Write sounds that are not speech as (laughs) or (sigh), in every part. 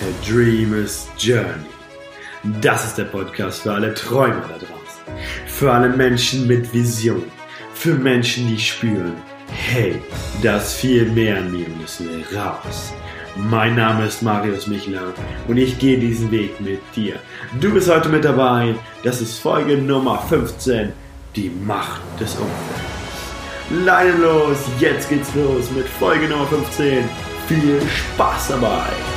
A Dreamer's Journey. Das ist der Podcast für alle Träumer da draußen. Für alle Menschen mit Vision. Für Menschen, die spüren, hey, da ist viel mehr in mir und es will raus. Mein Name ist Marius Michler und ich gehe diesen Weg mit dir. Du bist heute mit dabei. Das ist Folge Nummer 15. Die Macht des Umfelds. Leine los, jetzt geht's los mit Folge Nummer 15. Viel Spaß dabei!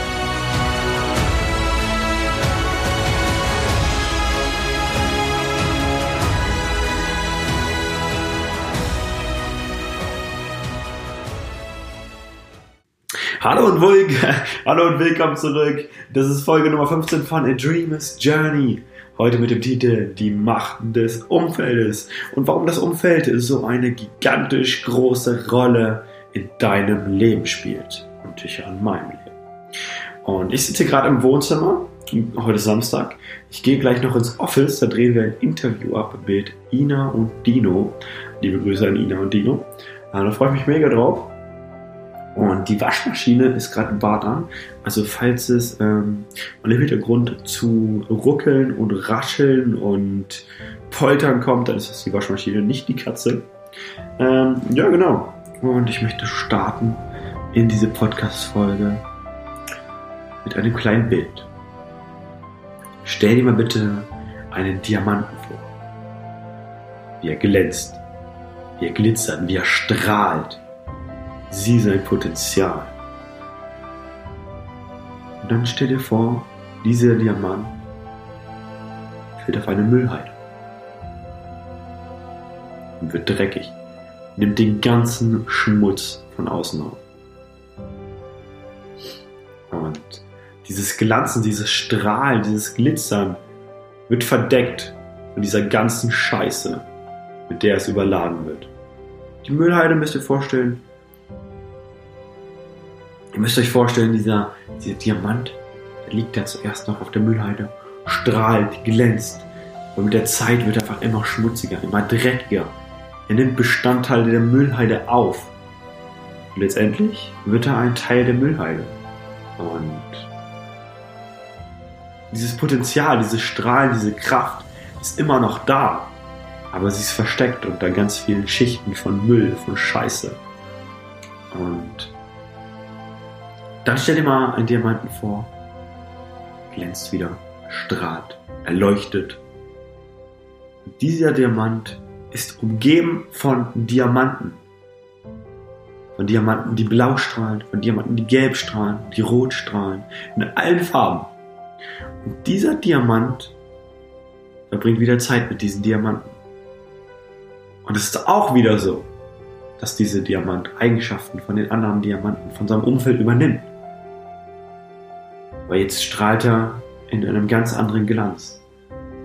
Hallo und, (laughs) Hallo und willkommen zurück. Das ist Folge Nummer 15 von A Dreamer's Journey. Heute mit dem Titel Die Macht des Umfeldes und warum das Umfeld so eine gigantisch große Rolle in deinem Leben spielt und sicher in meinem Leben. Und ich sitze gerade im Wohnzimmer. Heute ist Samstag. Ich gehe gleich noch ins Office. Da drehen wir ein Interview ab mit Ina und Dino. Liebe Grüße an Ina und Dino. Da freue ich mich mega drauf. Und die Waschmaschine ist gerade Bad an. Also falls es ähm, im Hintergrund zu ruckeln und rascheln und poltern kommt, dann ist das die Waschmaschine, nicht die Katze. Ähm, ja, genau. Und ich möchte starten in diese Podcast-Folge mit einem kleinen Bild. Stell dir mal bitte einen Diamanten vor. Wie er glänzt, wie er glitzert, wie er strahlt Sieh sein Potenzial. Und dann stell dir vor, dieser Diamant fällt auf eine Müllhalde und wird dreckig, nimmt den ganzen Schmutz von außen auf. Und dieses Glanzen, dieses Strahlen, dieses Glitzern wird verdeckt von dieser ganzen Scheiße, mit der es überladen wird. Die Müllhalde müsst ihr vorstellen, Ihr müsst euch vorstellen, dieser, dieser Diamant, der liegt da zuerst noch auf der Müllhalde, strahlt, glänzt. Und mit der Zeit wird er einfach immer schmutziger, immer dreckiger. Er nimmt Bestandteile der Müllhalde auf. Und letztendlich wird er ein Teil der Müllhalde. Und dieses Potenzial, dieses Strahlen, diese Kraft ist immer noch da. Aber sie ist versteckt unter ganz vielen Schichten von Müll, von Scheiße. Und dann stell dir mal einen Diamanten vor. Glänzt wieder, strahlt, erleuchtet. Dieser Diamant ist umgeben von Diamanten. Von Diamanten, die blau strahlen, von Diamanten, die gelb strahlen, die rot strahlen, in allen Farben. Und dieser Diamant verbringt wieder Zeit mit diesen Diamanten. Und es ist auch wieder so, dass diese Diamant Eigenschaften von den anderen Diamanten, von seinem Umfeld übernimmt. Aber jetzt strahlt er in einem ganz anderen Glanz.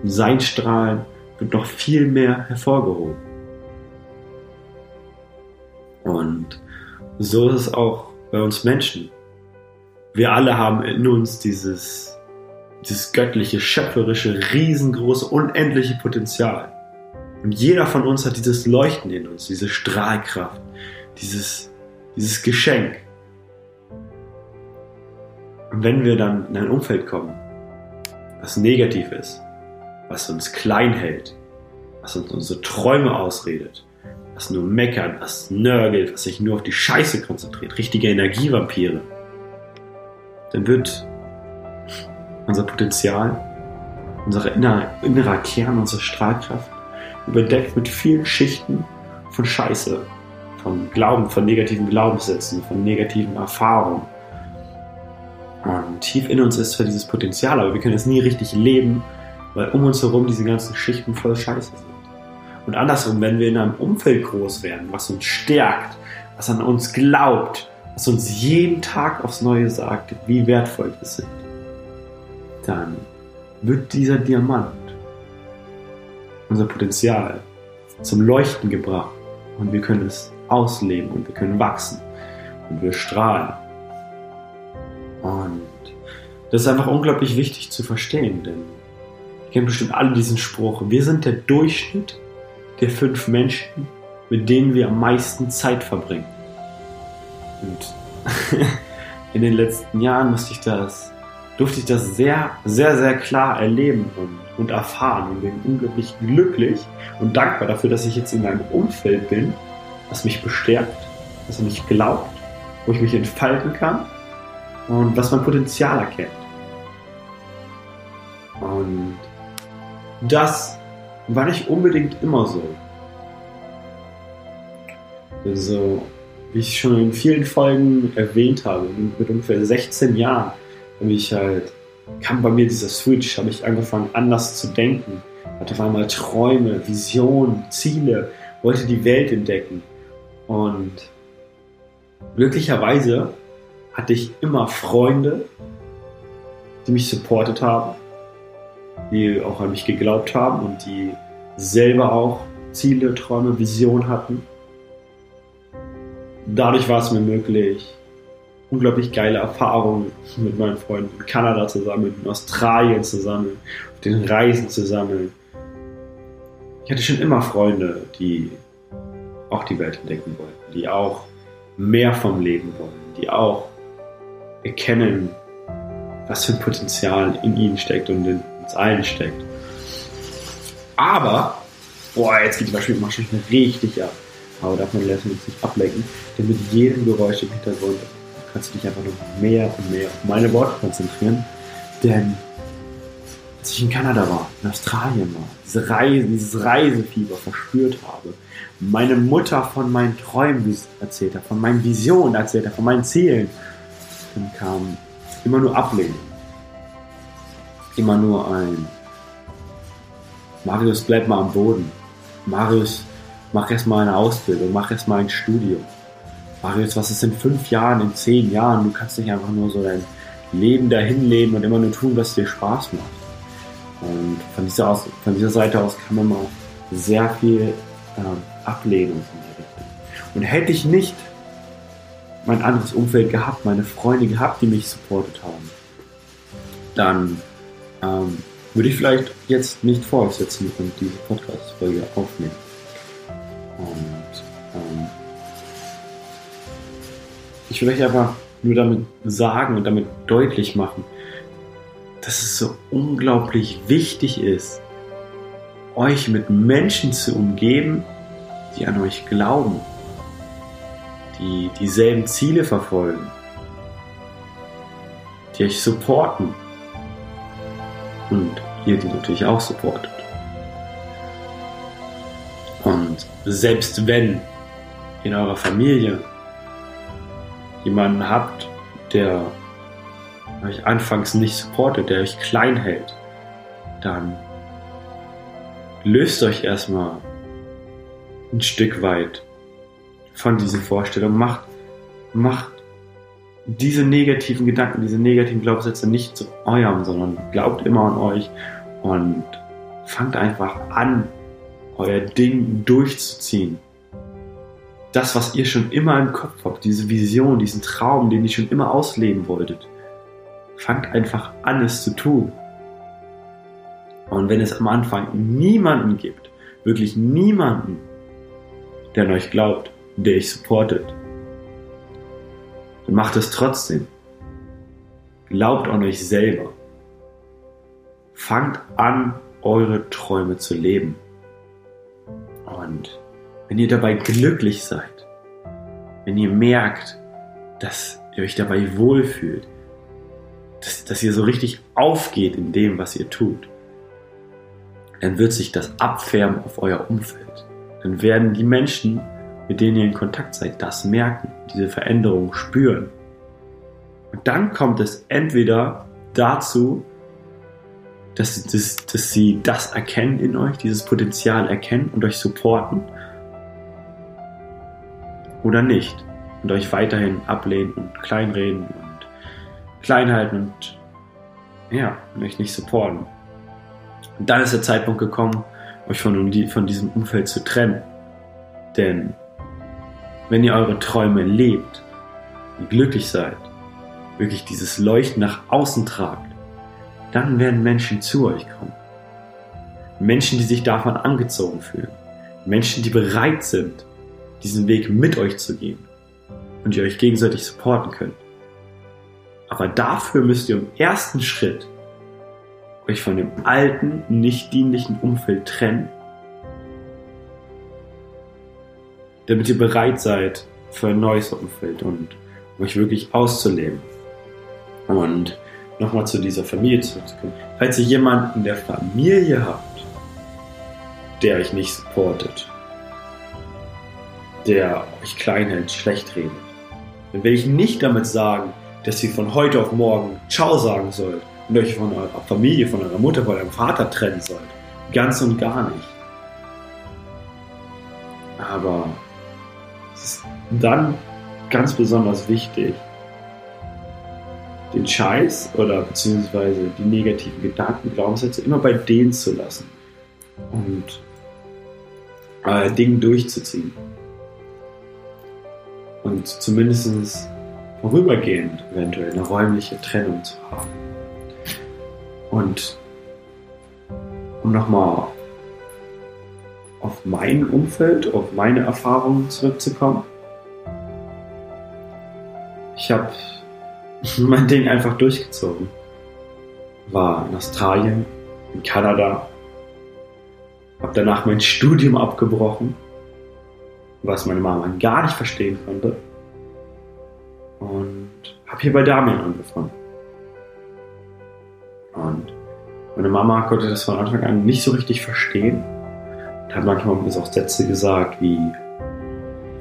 Und sein Strahlen wird noch viel mehr hervorgehoben. Und so ist es auch bei uns Menschen. Wir alle haben in uns dieses, dieses göttliche, schöpferische, riesengroße, unendliche Potenzial. Und jeder von uns hat dieses Leuchten in uns, diese Strahlkraft, dieses, dieses Geschenk. Wenn wir dann in ein Umfeld kommen, was negativ ist, was uns klein hält, was uns unsere Träume ausredet, was nur meckert, was nörgelt, was sich nur auf die Scheiße konzentriert, richtige Energievampire, dann wird unser Potenzial, unser innerer, innerer Kern, unsere Strahlkraft überdeckt mit vielen Schichten von Scheiße, von Glauben, von negativen Glaubenssätzen, von negativen Erfahrungen und tief in uns ist zwar dieses Potenzial, aber wir können es nie richtig leben, weil um uns herum diese ganzen Schichten voll Scheiße sind. Und andersrum, wenn wir in einem Umfeld groß werden, was uns stärkt, was an uns glaubt, was uns jeden Tag aufs Neue sagt, wie wertvoll wir sind, dann wird dieser Diamant, unser Potenzial, zum Leuchten gebracht. Und wir können es ausleben und wir können wachsen. Und wir strahlen und das ist einfach unglaublich wichtig zu verstehen, denn ihr kennt bestimmt alle diesen Spruch. Wir sind der Durchschnitt der fünf Menschen, mit denen wir am meisten Zeit verbringen. Und (laughs) in den letzten Jahren musste ich das durfte ich das sehr, sehr, sehr klar erleben und, und erfahren und bin unglaublich glücklich und dankbar dafür, dass ich jetzt in einem Umfeld bin, das mich bestärkt, das mich glaubt, wo ich mich entfalten kann und was mein Potenzial erkennt. Und das war nicht unbedingt immer so. Also, wie ich schon in vielen Folgen erwähnt habe, mit ungefähr 16 Jahren habe ich halt, kam bei mir dieser Switch, habe ich angefangen anders zu denken, hatte auf einmal Träume, Visionen, Ziele, wollte die Welt entdecken. Und glücklicherweise hatte ich immer Freunde, die mich supportet haben, die auch an mich geglaubt haben und die selber auch Ziele, Träume, Visionen hatten. Dadurch war es mir möglich, unglaublich geile Erfahrungen mit meinen Freunden in Kanada zu sammeln, in Australien zu sammeln, auf den Reisen zu sammeln. Ich hatte schon immer Freunde, die auch die Welt entdecken wollten, die auch mehr vom Leben wollen, die auch erkennen, was für ein Potenzial in ihnen steckt und in uns allen steckt. Aber, boah, jetzt geht die Waschmaschine richtig ab. Aber davon lassen wir uns nicht ablenken, denn mit jedem Geräusch im Hintergrund kannst du dich einfach noch mehr und mehr auf meine Worte konzentrieren. Denn als ich in Kanada war, in Australien war, diese Reise, dieses Reisefieber verspürt habe, meine Mutter von meinen Träumen erzählt hat, von meinen Visionen erzählt hat, von meinen Zielen, dann kam immer nur Ablehnung. Immer nur ein Marius, bleib mal am Boden. Marius, mach erst mal eine Ausbildung, mach erst mal ein Studium. Marius, was ist in fünf Jahren, in zehn Jahren? Du kannst nicht einfach nur so dein Leben dahin leben und immer nur tun, was dir Spaß macht. Und von dieser, aus, von dieser Seite aus man auch sehr viel ähm, Ablehnung von richten. Und hätte ich nicht mein anderes Umfeld gehabt, meine Freunde gehabt, die mich supportet haben, dann ähm, würde ich vielleicht jetzt nicht sitzen und diese Podcast-Folge aufnehmen. Und ähm, ich will euch einfach nur damit sagen und damit deutlich machen, dass es so unglaublich wichtig ist, euch mit Menschen zu umgeben, die an euch glauben, die dieselben Ziele verfolgen, die euch supporten und ihr die natürlich auch supportet. Und selbst wenn in eurer Familie jemanden habt, der euch anfangs nicht supportet, der euch klein hält, dann löst euch erstmal ein Stück weit von diesen Vorstellungen. Macht, macht diese negativen Gedanken, diese negativen Glaubenssätze nicht zu eurem, sondern glaubt immer an euch und fangt einfach an, euer Ding durchzuziehen. Das, was ihr schon immer im Kopf habt, diese Vision, diesen Traum, den ihr schon immer ausleben wolltet, fangt einfach an, es zu tun. Und wenn es am Anfang niemanden gibt, wirklich niemanden, der an euch glaubt, der euch supportet, dann macht es trotzdem. Glaubt an euch selber. Fangt an, eure Träume zu leben. Und wenn ihr dabei glücklich seid, wenn ihr merkt, dass ihr euch dabei wohlfühlt, dass, dass ihr so richtig aufgeht in dem, was ihr tut, dann wird sich das abfärben auf euer Umfeld. Dann werden die Menschen, mit denen ihr in Kontakt seid, das merken, diese Veränderung spüren. Und dann kommt es entweder dazu, dass, dass, dass sie das erkennen in euch, dieses Potenzial erkennen und euch supporten, oder nicht. Und euch weiterhin ablehnen und kleinreden und klein halten und ja, und euch nicht supporten. Und dann ist der Zeitpunkt gekommen, euch von, von diesem Umfeld zu trennen. Denn wenn ihr eure Träume lebt und glücklich seid, wirklich dieses Leuchten nach außen tragt, dann werden Menschen zu euch kommen. Menschen, die sich davon angezogen fühlen. Menschen, die bereit sind, diesen Weg mit euch zu gehen und ihr euch gegenseitig supporten könnt. Aber dafür müsst ihr im ersten Schritt euch von dem alten, nicht dienlichen Umfeld trennen, damit ihr bereit seid für ein neues Umfeld und euch wirklich auszuleben. Und nochmal zu dieser Familie zurückzukommen. Falls ihr jemanden in der Familie habt, der euch nicht supportet, der euch klein hält, schlecht redet, dann will ich nicht damit sagen, dass ihr von heute auf morgen Ciao sagen sollt und euch von eurer Familie, von eurer Mutter, von eurem Vater trennen sollt. Ganz und gar nicht. Aber ist dann ganz besonders wichtig, den Scheiß oder beziehungsweise die negativen Gedanken, Glaubenssätze immer bei denen zu lassen und äh, Dinge durchzuziehen. Und zumindest vorübergehend eventuell eine räumliche Trennung zu haben. Und um nochmal auf mein Umfeld, auf meine Erfahrungen zurückzukommen. Ich habe (laughs) mein Ding einfach durchgezogen. War in Australien, in Kanada, habe danach mein Studium abgebrochen, was meine Mama gar nicht verstehen konnte. Und habe hier bei Damian angefangen. Und meine Mama konnte das von Anfang an nicht so richtig verstehen hat manchmal auch Sätze gesagt wie,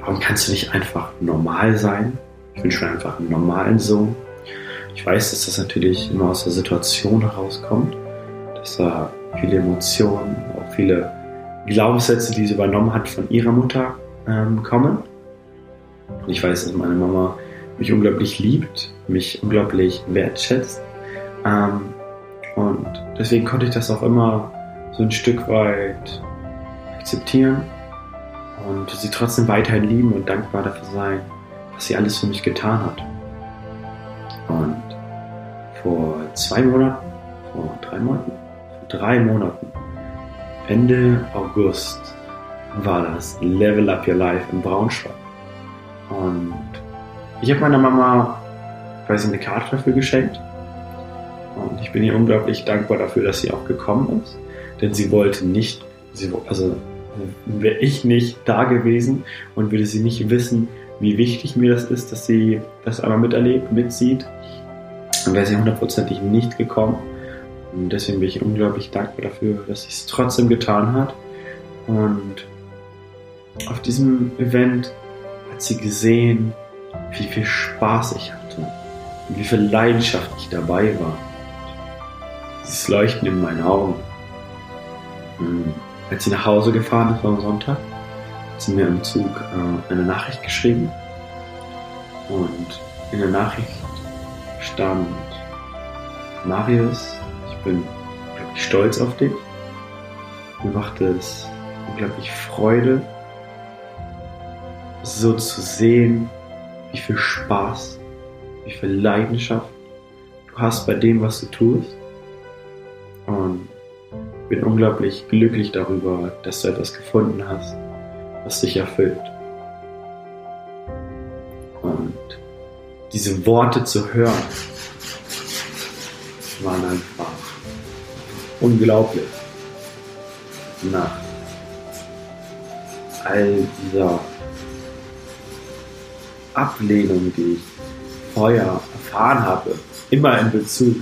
warum kannst du nicht einfach normal sein? Ich wünsche mir einfach einen normalen Sohn. Ich weiß, dass das natürlich immer aus der Situation herauskommt, dass da viele Emotionen, auch viele Glaubenssätze, die sie übernommen hat, von ihrer Mutter ähm, kommen. Und ich weiß, dass meine Mama mich unglaublich liebt, mich unglaublich wertschätzt. Ähm, und deswegen konnte ich das auch immer so ein Stück weit akzeptieren und sie trotzdem weiterhin lieben und dankbar dafür sein, was sie alles für mich getan hat. Und vor zwei Monaten, vor drei Monaten, vor drei Monaten, Ende August, war das Level Up Your Life in Braunschweig. Und ich habe meiner Mama quasi eine Karte dafür geschenkt. Und ich bin ihr unglaublich dankbar dafür, dass sie auch gekommen ist. Denn sie wollte nicht, sie, also wäre ich nicht da gewesen und würde sie nicht wissen, wie wichtig mir das ist, dass sie das einmal miterlebt, mitsieht, dann wäre sie hundertprozentig nicht gekommen. Und deswegen bin ich unglaublich dankbar dafür, dass sie es trotzdem getan hat. Und auf diesem Event hat sie gesehen, wie viel Spaß ich hatte und wie viel Leidenschaft ich dabei war. Dieses Leuchten in meinen Augen. Und als sie nach Hause gefahren ist am Sonntag, hat sie mir im Zug äh, eine Nachricht geschrieben. Und in der Nachricht stand, Marius, ich bin unglaublich stolz auf dich. Mir macht es unglaublich Freude, so zu sehen, wie viel Spaß, wie viel Leidenschaft du hast bei dem, was du tust. Und bin unglaublich glücklich darüber, dass du etwas gefunden hast, was dich erfüllt. Und diese Worte zu hören, waren einfach unglaublich. Nach all dieser Ablehnung, die ich vorher erfahren habe, immer in Bezug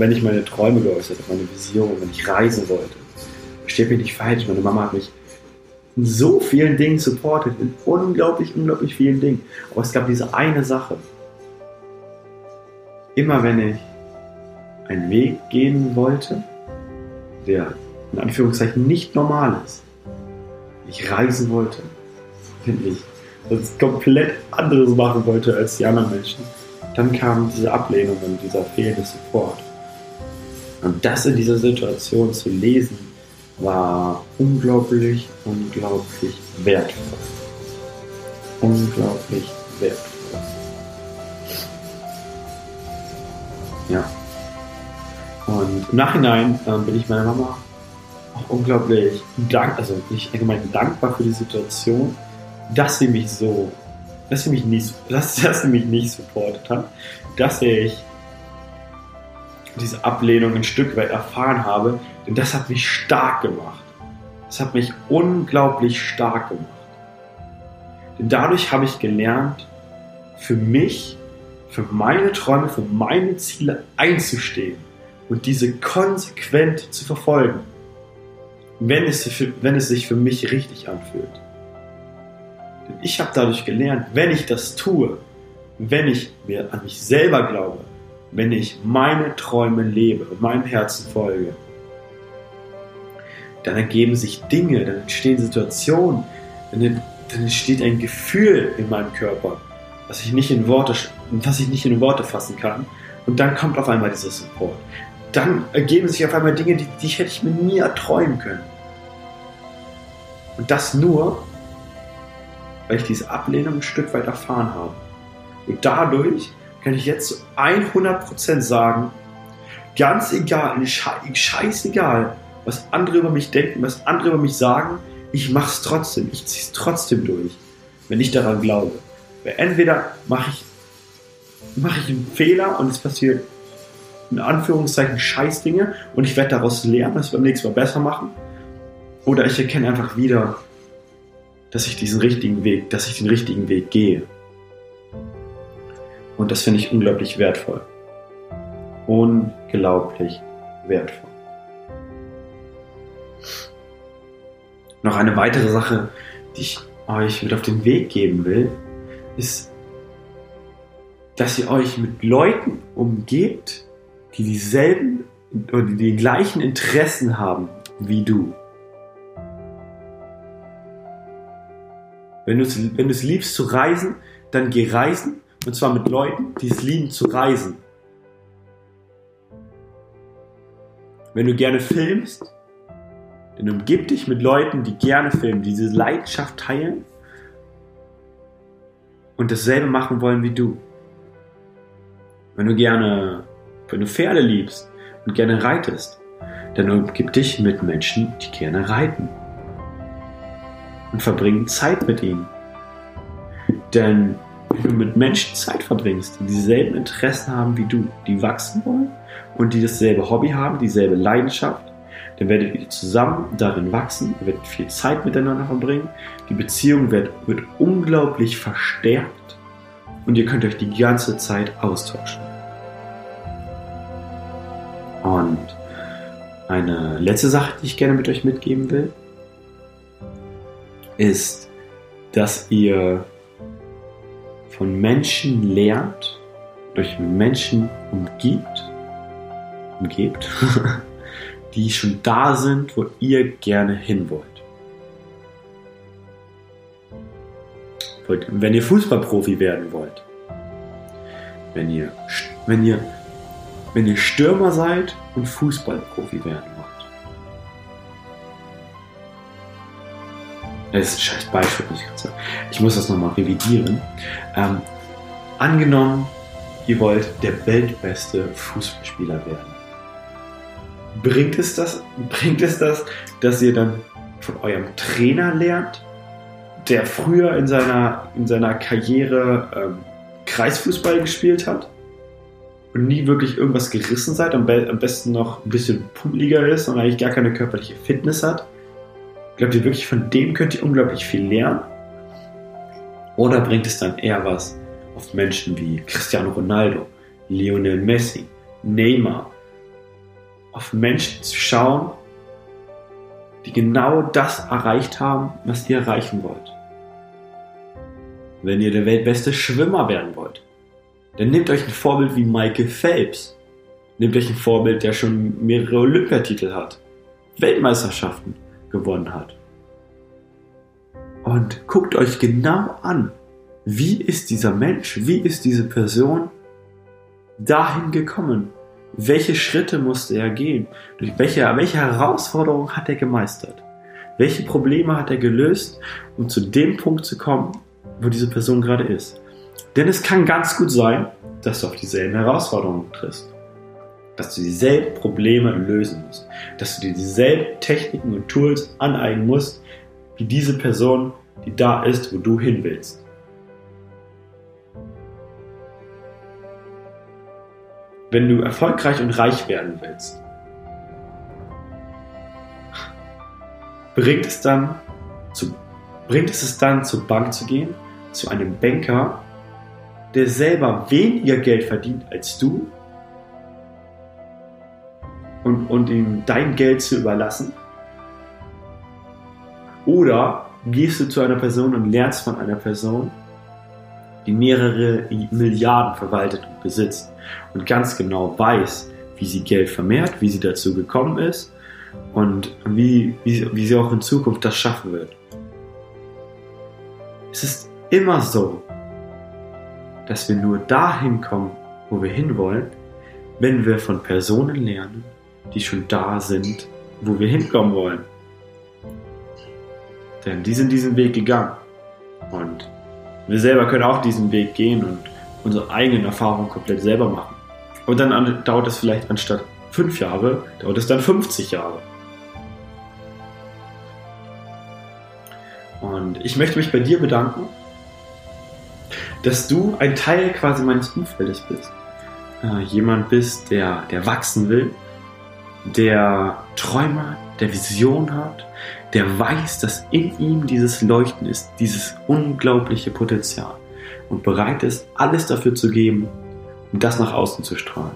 wenn ich meine Träume geäußert habe, meine Vision, wenn ich reisen wollte. Versteht mich nicht falsch, meine Mama hat mich in so vielen Dingen supportet, in unglaublich, unglaublich vielen Dingen. Aber es gab diese eine Sache. Immer wenn ich einen Weg gehen wollte, der in Anführungszeichen nicht normal ist, ich reisen wollte, finde ich, das komplett anderes machen wollte als die anderen Menschen, dann kam diese Ablehnung und dieser fehlende Support. Und das in dieser Situation zu lesen, war unglaublich, unglaublich wertvoll. Unglaublich wertvoll. Ja. Und im Nachhinein äh, bin ich meiner Mama auch unglaublich dank, also nicht allgemein dankbar für die Situation, dass sie mich so dass sie mich nicht, (laughs) dass, dass sie mich nicht supportet hat, dass ich diese Ablehnung ein Stück weit erfahren habe, denn das hat mich stark gemacht. Das hat mich unglaublich stark gemacht. Denn dadurch habe ich gelernt, für mich, für meine Träume, für meine Ziele einzustehen und diese konsequent zu verfolgen, wenn es, wenn es sich für mich richtig anfühlt. Denn ich habe dadurch gelernt, wenn ich das tue, wenn ich mir an mich selber glaube, wenn ich meine Träume lebe und meinem Herzen folge, dann ergeben sich Dinge, dann entstehen Situationen, dann, dann entsteht ein Gefühl in meinem Körper, was ich nicht in Worte, was ich nicht in Worte fassen kann. Und dann kommt auf einmal dieser Support. Dann ergeben sich auf einmal Dinge, die, die hätte ich mir nie erträumen können. Und das nur, weil ich diese Ablehnung ein Stück weit erfahren habe. Und dadurch kann ich jetzt zu 100% sagen, ganz egal, scheißegal, was andere über mich denken, was andere über mich sagen, ich mache es trotzdem, ich ziehe es trotzdem durch, wenn ich daran glaube. Weil entweder mache ich, mach ich einen Fehler und es passiert in Anführungszeichen Scheißdinge und ich werde daraus lernen, das beim nächsten Mal besser machen. Oder ich erkenne einfach wieder, dass ich diesen richtigen Weg, dass ich den richtigen Weg gehe. Und das finde ich unglaublich wertvoll. Unglaublich wertvoll. Noch eine weitere Sache, die ich euch mit auf den Weg geben will, ist, dass ihr euch mit Leuten umgebt, die dieselben oder die, gleichen Interessen haben wie du. Wenn du es wenn liebst zu reisen, dann geh reisen und zwar mit Leuten, die es lieben zu reisen. Wenn du gerne filmst, dann umgib dich mit Leuten, die gerne filmen, die diese Leidenschaft teilen und dasselbe machen wollen wie du. Wenn du gerne, wenn du Pferde liebst und gerne reitest, dann umgib dich mit Menschen, die gerne reiten und verbringen Zeit mit ihnen. Denn wenn du mit Menschen Zeit verbringst, die dieselben Interessen haben wie du, die wachsen wollen und die dasselbe Hobby haben, dieselbe Leidenschaft, dann werdet ihr zusammen darin wachsen, ihr werdet viel Zeit miteinander verbringen, die Beziehung wird, wird unglaublich verstärkt und ihr könnt euch die ganze Zeit austauschen. Und eine letzte Sache, die ich gerne mit euch mitgeben will, ist, dass ihr von Menschen lernt, durch Menschen umgibt, umgebt, (laughs) die schon da sind, wo ihr gerne hin wollt. Wenn ihr Fußballprofi werden wollt, wenn ihr, wenn ihr, wenn ihr Stürmer seid und Fußballprofi werden Das ist ein scheiß Beispiel, muss ich gerade sagen. Ich muss das nochmal revidieren. Ähm, angenommen, ihr wollt der weltbeste Fußballspieler werden. Bringt es das, (laughs) bringt es das, dass ihr dann von eurem Trainer lernt, der früher in seiner, in seiner Karriere ähm, Kreisfußball gespielt hat und nie wirklich irgendwas gerissen seid, am, am besten noch ein bisschen pummeliger ist und eigentlich gar keine körperliche Fitness hat? Glaubt ihr wirklich, von dem könnt ihr unglaublich viel lernen? Oder bringt es dann eher was auf Menschen wie Cristiano Ronaldo, Lionel Messi, Neymar, auf Menschen zu schauen, die genau das erreicht haben, was ihr erreichen wollt? Wenn ihr der weltbeste Schwimmer werden wollt, dann nehmt euch ein Vorbild wie Michael Phelps. Nehmt euch ein Vorbild, der schon mehrere Olympiatitel hat, Weltmeisterschaften gewonnen hat. Und guckt euch genau an, wie ist dieser Mensch, wie ist diese Person dahin gekommen? Welche Schritte musste er gehen? Durch welche, welche Herausforderungen hat er gemeistert? Welche Probleme hat er gelöst, um zu dem Punkt zu kommen, wo diese Person gerade ist? Denn es kann ganz gut sein, dass du auf dieselben Herausforderungen triffst dass du dieselben Probleme lösen musst, dass du dir dieselben Techniken und Tools aneignen musst, wie diese Person, die da ist, wo du hin willst. Wenn du erfolgreich und reich werden willst, bringt es dann zu, bringt es, es dann zur Bank zu gehen, zu einem Banker, der selber weniger Geld verdient als du und, und ihm dein Geld zu überlassen? Oder gehst du zu einer Person und lernst von einer Person, die mehrere Milliarden verwaltet und besitzt und ganz genau weiß, wie sie Geld vermehrt, wie sie dazu gekommen ist und wie, wie, wie sie auch in Zukunft das schaffen wird. Es ist immer so, dass wir nur dahin kommen, wo wir hinwollen, wenn wir von Personen lernen, die schon da sind, wo wir hinkommen wollen. Denn die sind diesen Weg gegangen. Und wir selber können auch diesen Weg gehen und unsere eigenen Erfahrungen komplett selber machen. Und dann dauert es vielleicht anstatt fünf Jahre, dauert es dann 50 Jahre. Und ich möchte mich bei dir bedanken, dass du ein Teil quasi meines Umfeldes bist. Äh, jemand bist, der, der wachsen will, der Träume hat, der Vision hat, der weiß, dass in ihm dieses Leuchten ist, dieses unglaubliche Potenzial und bereit ist, alles dafür zu geben, um das nach außen zu strahlen.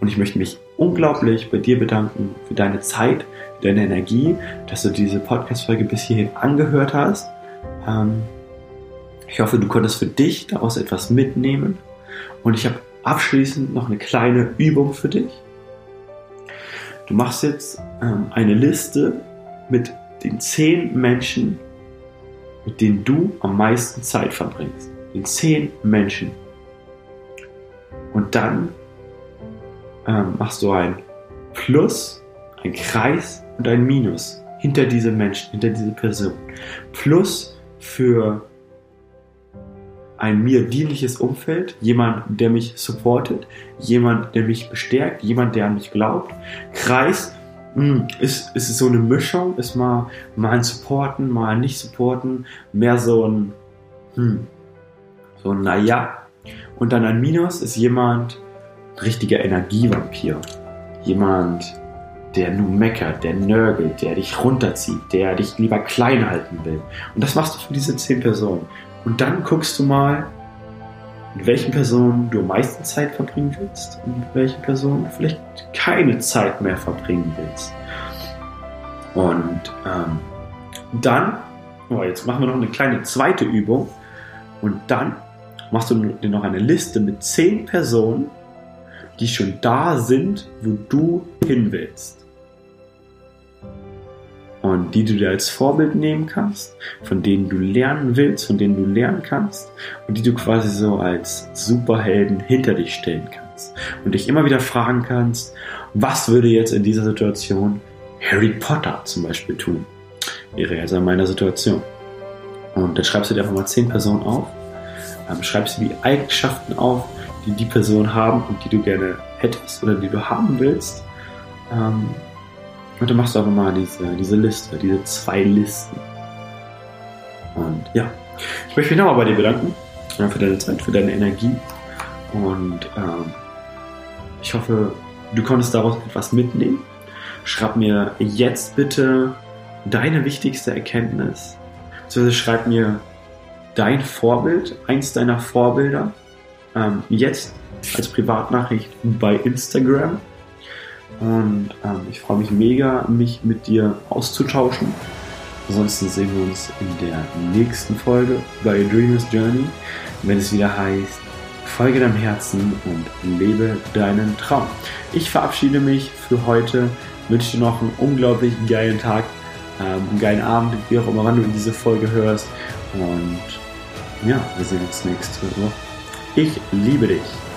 Und ich möchte mich unglaublich bei dir bedanken für deine Zeit, für deine Energie, dass du diese Podcast-Folge bis hierhin angehört hast. Ähm, ich hoffe, du konntest für dich daraus etwas mitnehmen. Und ich habe abschließend noch eine kleine Übung für dich. Du machst jetzt ähm, eine Liste mit den zehn Menschen, mit denen du am meisten Zeit verbringst. Den zehn Menschen. Und dann ähm, machst du ein Plus, ein Kreis und ein Minus hinter diese Menschen, hinter diese Person. Plus für ein mir dienliches Umfeld, jemand, der mich supportet, jemand, der mich bestärkt, jemand, der an mich glaubt. Kreis mh, hm, ist, ist so eine Mischung, ist mal, mal ein Supporten, mal ein nicht supporten, mehr so ein, hm, so ein Naja. Und dann ein Minus ist jemand, ein richtiger Energievampir. Jemand, der nur meckert, der nörgelt, der dich runterzieht, der dich lieber klein halten will. Und das machst du für diese zehn Personen. Und dann guckst du mal, mit welchen Personen du am meisten Zeit verbringen willst und mit welchen Personen du vielleicht keine Zeit mehr verbringen willst. Und ähm, dann, oh, jetzt machen wir noch eine kleine zweite Übung und dann machst du dir noch eine Liste mit zehn Personen, die schon da sind, wo du hin willst und die du dir als Vorbild nehmen kannst, von denen du lernen willst, von denen du lernen kannst und die du quasi so als Superhelden hinter dich stellen kannst und dich immer wieder fragen kannst, was würde jetzt in dieser Situation Harry Potter zum Beispiel tun? Wäre jetzt in meiner Situation. Und dann schreibst du dir einfach mal zehn Personen auf, ähm, schreibst du die Eigenschaften auf, die die Personen haben und die du gerne hättest oder die du haben willst. Und dann machst du einfach mal diese, diese Liste, diese zwei Listen. Und ja, ich möchte mich nochmal bei dir bedanken für deine Zeit, für deine Energie. Und ähm, ich hoffe, du konntest daraus etwas mitnehmen. Schreib mir jetzt bitte deine wichtigste Erkenntnis. Beziehungsweise schreib mir dein Vorbild, eins deiner Vorbilder, ähm, jetzt als Privatnachricht bei Instagram. Und ähm, ich freue mich mega, mich mit dir auszutauschen. Ansonsten sehen wir uns in der nächsten Folge bei Dreamers Journey, wenn es wieder heißt, folge deinem Herzen und lebe deinen Traum. Ich verabschiede mich für heute, wünsche dir noch einen unglaublich geilen Tag, ähm, einen geilen Abend, wie auch immer, wann du in diese Folge hörst. Und ja, wir sehen uns nächste Woche. Ich liebe dich.